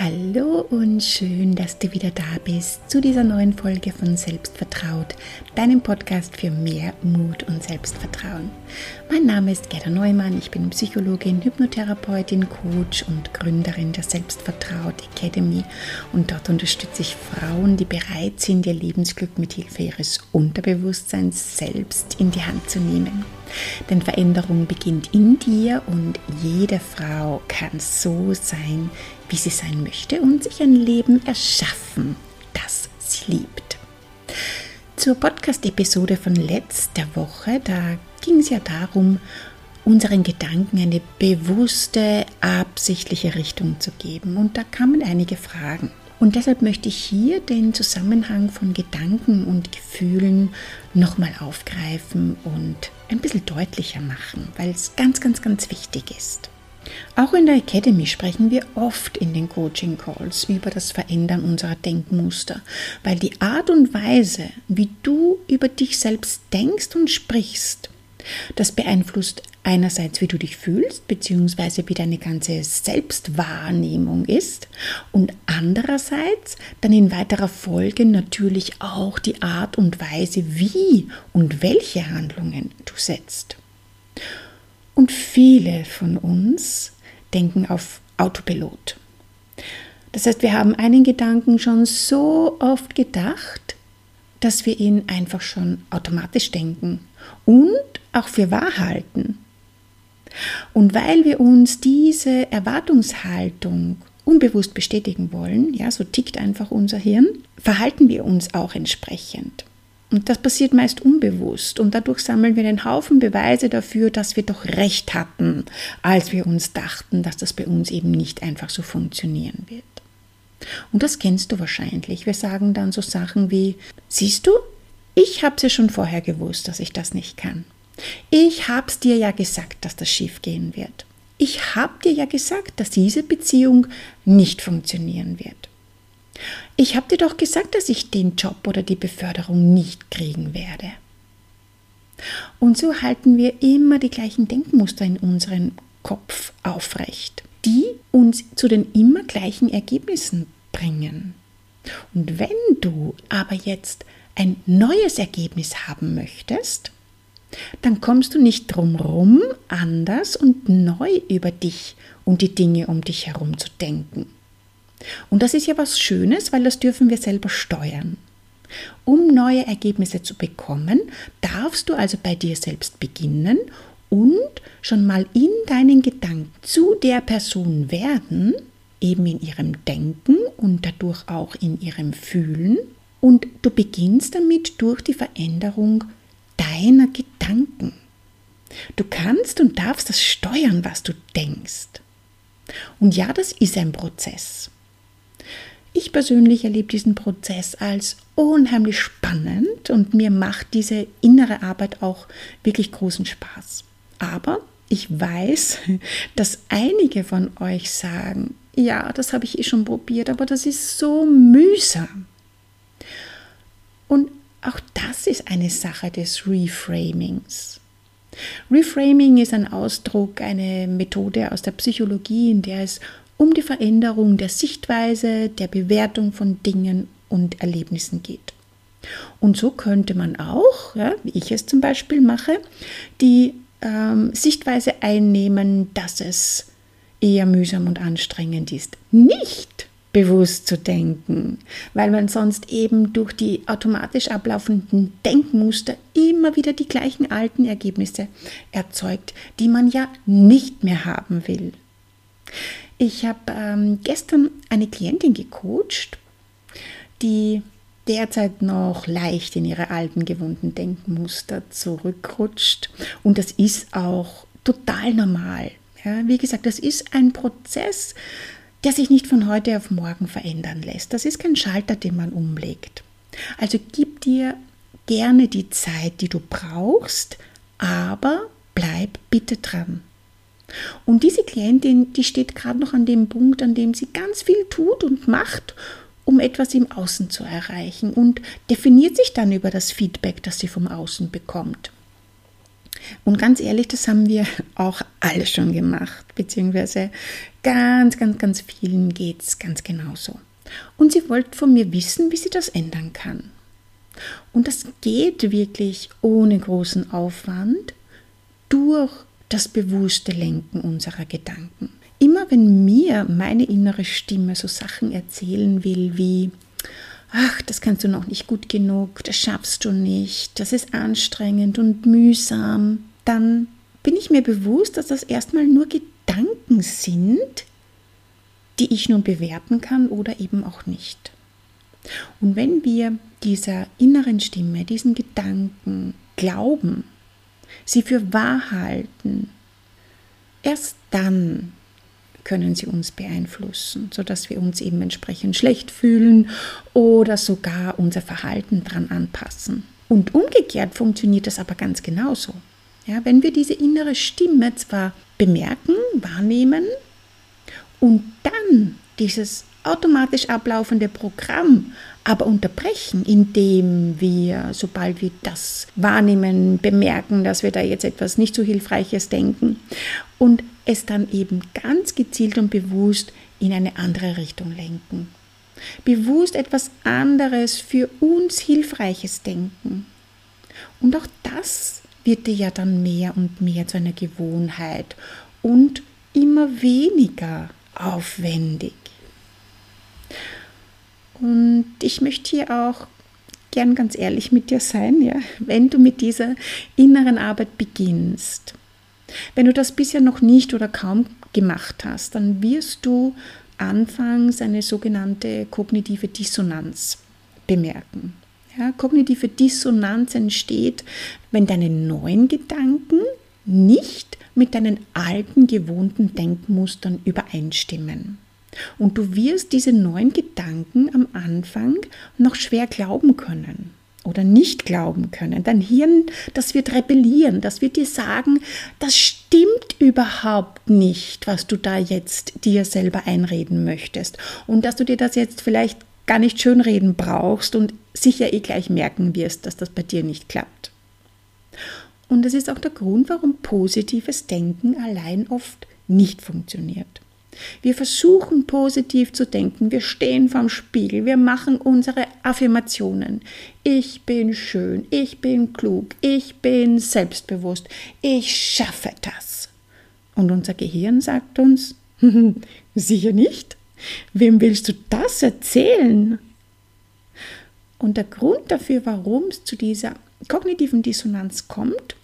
Hallo und schön, dass du wieder da bist zu dieser neuen Folge von Selbstvertraut, deinem Podcast für mehr Mut und Selbstvertrauen. Mein Name ist Gerda Neumann, ich bin Psychologin, Hypnotherapeutin, Coach und Gründerin der Selbstvertraut Academy und dort unterstütze ich Frauen, die bereit sind, ihr Lebensglück mit Hilfe ihres Unterbewusstseins selbst in die Hand zu nehmen. Denn Veränderung beginnt in dir und jede Frau kann so sein, wie sie sein möchte und sich ein Leben erschaffen, das sie liebt. Zur Podcast-Episode von letzter Woche, da ging es ja darum, unseren Gedanken eine bewusste, absichtliche Richtung zu geben. Und da kamen einige Fragen. Und deshalb möchte ich hier den Zusammenhang von Gedanken und Gefühlen nochmal aufgreifen und ein bisschen deutlicher machen, weil es ganz, ganz, ganz wichtig ist. Auch in der Academy sprechen wir oft in den Coaching Calls über das Verändern unserer Denkmuster, weil die Art und Weise, wie du über dich selbst denkst und sprichst, das beeinflusst einerseits, wie du dich fühlst, beziehungsweise wie deine ganze Selbstwahrnehmung ist und andererseits dann in weiterer Folge natürlich auch die Art und Weise, wie und welche Handlungen du setzt. Und viele von uns denken auf Autopilot. Das heißt, wir haben einen Gedanken schon so oft gedacht, dass wir ihn einfach schon automatisch denken und auch für wahr halten. Und weil wir uns diese Erwartungshaltung unbewusst bestätigen wollen, ja, so tickt einfach unser Hirn, verhalten wir uns auch entsprechend. Und das passiert meist unbewusst und dadurch sammeln wir einen Haufen Beweise dafür, dass wir doch recht hatten, als wir uns dachten, dass das bei uns eben nicht einfach so funktionieren wird. Und das kennst du wahrscheinlich. Wir sagen dann so Sachen wie, siehst du, ich hab's ja schon vorher gewusst, dass ich das nicht kann. Ich hab's dir ja gesagt, dass das schief gehen wird. Ich hab dir ja gesagt, dass diese Beziehung nicht funktionieren wird. Ich habe dir doch gesagt, dass ich den Job oder die Beförderung nicht kriegen werde. Und so halten wir immer die gleichen Denkmuster in unserem Kopf aufrecht, die uns zu den immer gleichen Ergebnissen bringen. Und wenn du aber jetzt ein neues Ergebnis haben möchtest, dann kommst du nicht drumherum, anders und neu über dich und die Dinge um dich herum zu denken. Und das ist ja was Schönes, weil das dürfen wir selber steuern. Um neue Ergebnisse zu bekommen, darfst du also bei dir selbst beginnen und schon mal in deinen Gedanken zu der Person werden, eben in ihrem Denken und dadurch auch in ihrem Fühlen. Und du beginnst damit durch die Veränderung deiner Gedanken. Du kannst und darfst das steuern, was du denkst. Und ja, das ist ein Prozess. Ich persönlich erlebe diesen Prozess als unheimlich spannend und mir macht diese innere Arbeit auch wirklich großen Spaß. Aber ich weiß, dass einige von euch sagen, ja, das habe ich eh schon probiert, aber das ist so mühsam. Und auch das ist eine Sache des Reframings. Reframing ist ein Ausdruck, eine Methode aus der Psychologie, in der es um die Veränderung der Sichtweise, der Bewertung von Dingen und Erlebnissen geht. Und so könnte man auch, ja, wie ich es zum Beispiel mache, die ähm, Sichtweise einnehmen, dass es eher mühsam und anstrengend ist, nicht bewusst zu denken, weil man sonst eben durch die automatisch ablaufenden Denkmuster immer wieder die gleichen alten Ergebnisse erzeugt, die man ja nicht mehr haben will. Ich habe ähm, gestern eine Klientin gecoacht, die derzeit noch leicht in ihre alten gewohnten Denkmuster zurückrutscht. Und das ist auch total normal. Ja, wie gesagt, das ist ein Prozess, der sich nicht von heute auf morgen verändern lässt. Das ist kein Schalter, den man umlegt. Also gib dir gerne die Zeit, die du brauchst, aber bleib bitte dran. Und diese Klientin, die steht gerade noch an dem Punkt, an dem sie ganz viel tut und macht, um etwas im Außen zu erreichen und definiert sich dann über das Feedback, das sie vom Außen bekommt. Und ganz ehrlich, das haben wir auch alle schon gemacht, beziehungsweise ganz, ganz, ganz vielen geht es ganz genauso. Und sie wollte von mir wissen, wie sie das ändern kann. Und das geht wirklich ohne großen Aufwand durch das bewusste Lenken unserer Gedanken. Immer wenn mir meine innere Stimme so Sachen erzählen will wie, ach, das kannst du noch nicht gut genug, das schaffst du nicht, das ist anstrengend und mühsam, dann bin ich mir bewusst, dass das erstmal nur Gedanken sind, die ich nun bewerten kann oder eben auch nicht. Und wenn wir dieser inneren Stimme, diesen Gedanken glauben, sie für wahr halten, erst dann können sie uns beeinflussen, sodass wir uns eben entsprechend schlecht fühlen oder sogar unser Verhalten dran anpassen. Und umgekehrt funktioniert das aber ganz genauso. Ja, wenn wir diese innere Stimme zwar bemerken, wahrnehmen und dann dieses automatisch ablaufende Programm aber unterbrechen, indem wir, sobald wir das wahrnehmen, bemerken, dass wir da jetzt etwas nicht so Hilfreiches denken und es dann eben ganz gezielt und bewusst in eine andere Richtung lenken. Bewusst etwas anderes für uns Hilfreiches denken. Und auch das wird dir ja dann mehr und mehr zu einer Gewohnheit und immer weniger aufwendig. Und ich möchte hier auch gern ganz ehrlich mit dir sein, ja, wenn du mit dieser inneren Arbeit beginnst. Wenn du das bisher noch nicht oder kaum gemacht hast, dann wirst du anfangs eine sogenannte kognitive Dissonanz bemerken. Ja, kognitive Dissonanz entsteht, wenn deine neuen Gedanken nicht mit deinen alten gewohnten Denkmustern übereinstimmen. Und du wirst diese neuen Gedanken am Anfang noch schwer glauben können oder nicht glauben können. Dein Hirn, das wird rebellieren, das wird dir sagen, das stimmt überhaupt nicht, was du da jetzt dir selber einreden möchtest. Und dass du dir das jetzt vielleicht gar nicht schönreden brauchst und sicher eh gleich merken wirst, dass das bei dir nicht klappt. Und das ist auch der Grund, warum positives Denken allein oft nicht funktioniert. Wir versuchen positiv zu denken. Wir stehen vorm Spiegel. Wir machen unsere Affirmationen. Ich bin schön. Ich bin klug. Ich bin selbstbewusst. Ich schaffe das. Und unser Gehirn sagt uns, sicher nicht. Wem willst du das erzählen? Und der Grund dafür, warum es zu dieser kognitiven Dissonanz kommt,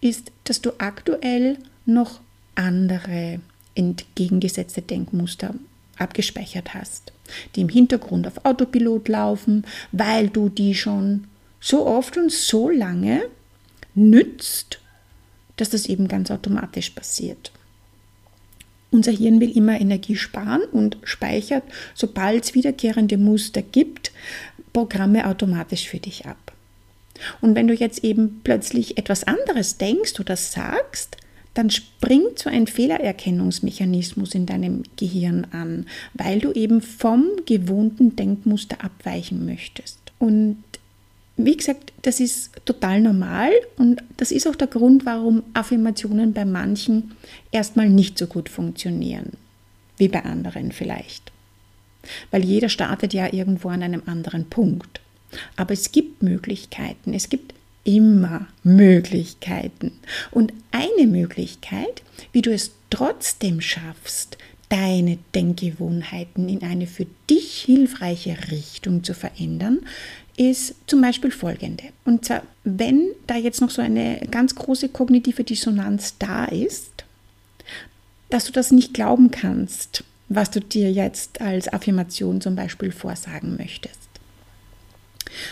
ist, dass du aktuell noch andere entgegengesetzte Denkmuster abgespeichert hast, die im Hintergrund auf Autopilot laufen, weil du die schon so oft und so lange nützt, dass das eben ganz automatisch passiert. Unser Hirn will immer Energie sparen und speichert, sobald es wiederkehrende Muster gibt, Programme automatisch für dich ab. Und wenn du jetzt eben plötzlich etwas anderes denkst oder sagst, dann springt so ein Fehlererkennungsmechanismus in deinem Gehirn an, weil du eben vom gewohnten Denkmuster abweichen möchtest. Und wie gesagt, das ist total normal und das ist auch der Grund, warum Affirmationen bei manchen erstmal nicht so gut funktionieren, wie bei anderen vielleicht. Weil jeder startet ja irgendwo an einem anderen Punkt. Aber es gibt Möglichkeiten, es gibt immer Möglichkeiten. Und eine Möglichkeit, wie du es trotzdem schaffst, deine Denkgewohnheiten in eine für dich hilfreiche Richtung zu verändern, ist zum Beispiel folgende. Und zwar, wenn da jetzt noch so eine ganz große kognitive Dissonanz da ist, dass du das nicht glauben kannst, was du dir jetzt als Affirmation zum Beispiel vorsagen möchtest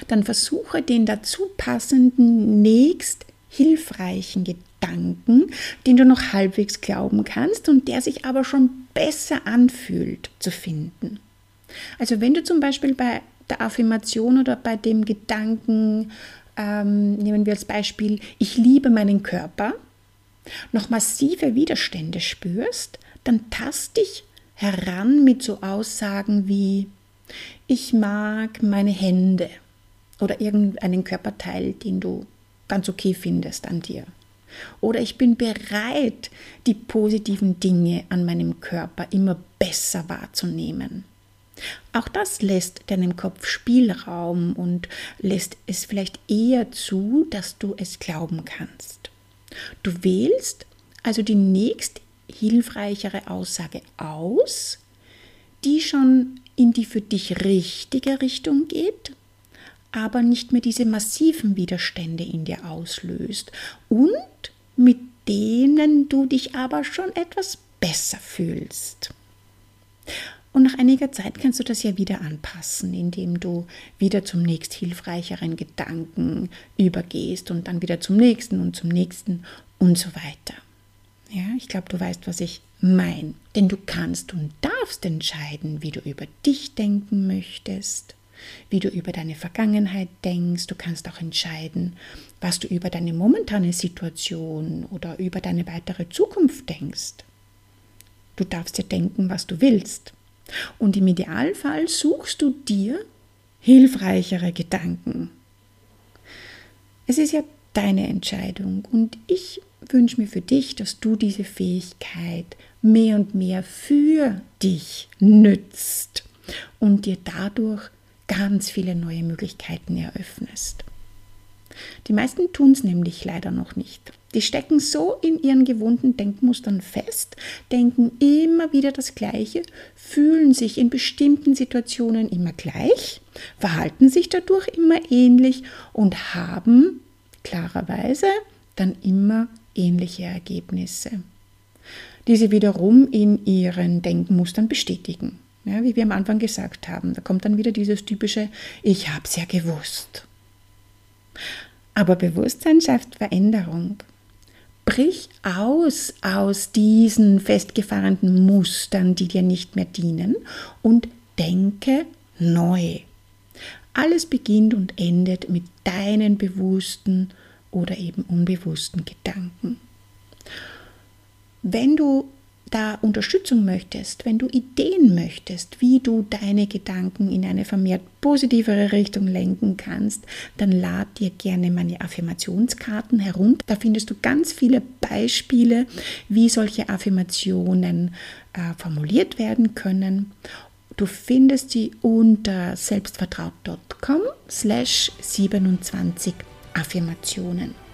dann versuche den dazu passenden nächst hilfreichen Gedanken, den du noch halbwegs glauben kannst und der sich aber schon besser anfühlt, zu finden. Also wenn du zum Beispiel bei der Affirmation oder bei dem Gedanken, ähm, nehmen wir als Beispiel, ich liebe meinen Körper, noch massive Widerstände spürst, dann tast dich heran mit so Aussagen wie, ich mag meine Hände oder irgendeinen Körperteil, den du ganz okay findest an dir. Oder ich bin bereit, die positiven Dinge an meinem Körper immer besser wahrzunehmen. Auch das lässt deinem Kopf Spielraum und lässt es vielleicht eher zu, dass du es glauben kannst. Du wählst also die nächst hilfreichere Aussage aus, die schon in die für dich richtige Richtung geht, aber nicht mehr diese massiven Widerstände in dir auslöst und mit denen du dich aber schon etwas besser fühlst. Und nach einiger Zeit kannst du das ja wieder anpassen, indem du wieder zum nächst hilfreicheren Gedanken übergehst und dann wieder zum nächsten und zum nächsten und so weiter. Ja, ich glaube, du weißt, was ich meine. Denn du kannst und darfst entscheiden, wie du über dich denken möchtest, wie du über deine Vergangenheit denkst. Du kannst auch entscheiden, was du über deine momentane Situation oder über deine weitere Zukunft denkst. Du darfst dir denken, was du willst. Und im Idealfall suchst du dir hilfreichere Gedanken. Es ist ja deine Entscheidung und ich wünsche mir für dich, dass du diese Fähigkeit mehr und mehr für dich nützt und dir dadurch ganz viele neue Möglichkeiten eröffnest. Die meisten tun es nämlich leider noch nicht. Die stecken so in ihren gewohnten Denkmustern fest, denken immer wieder das Gleiche, fühlen sich in bestimmten Situationen immer gleich, verhalten sich dadurch immer ähnlich und haben klarerweise dann immer ähnliche Ergebnisse, die sie wiederum in ihren Denkmustern bestätigen. Ja, wie wir am Anfang gesagt haben, da kommt dann wieder dieses typische Ich hab's ja gewusst. Aber Bewusstsein schafft Veränderung. Brich aus aus diesen festgefahrenen Mustern, die dir nicht mehr dienen, und denke neu. Alles beginnt und endet mit deinen bewussten oder eben unbewussten Gedanken. Wenn du da Unterstützung möchtest, wenn du Ideen möchtest, wie du deine Gedanken in eine vermehrt positivere Richtung lenken kannst, dann lad dir gerne meine Affirmationskarten herunter. Da findest du ganz viele Beispiele, wie solche Affirmationen äh, formuliert werden können. Du findest sie unter selbstvertraut.com slash 27 Affirmationen.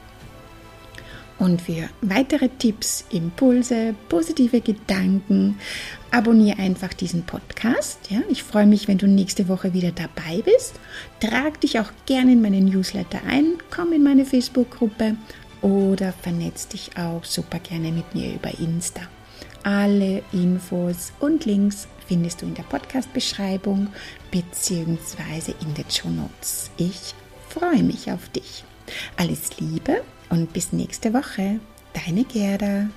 Und für weitere Tipps, Impulse, positive Gedanken, abonniere einfach diesen Podcast. Ja, ich freue mich, wenn du nächste Woche wieder dabei bist. Trag dich auch gerne in meinen Newsletter ein, komm in meine Facebook-Gruppe oder vernetz dich auch super gerne mit mir über Insta. Alle Infos und Links findest du in der Podcast-Beschreibung bzw. in den Show Notes. Ich freue mich auf dich. Alles Liebe und bis nächste Woche. Deine Gerda.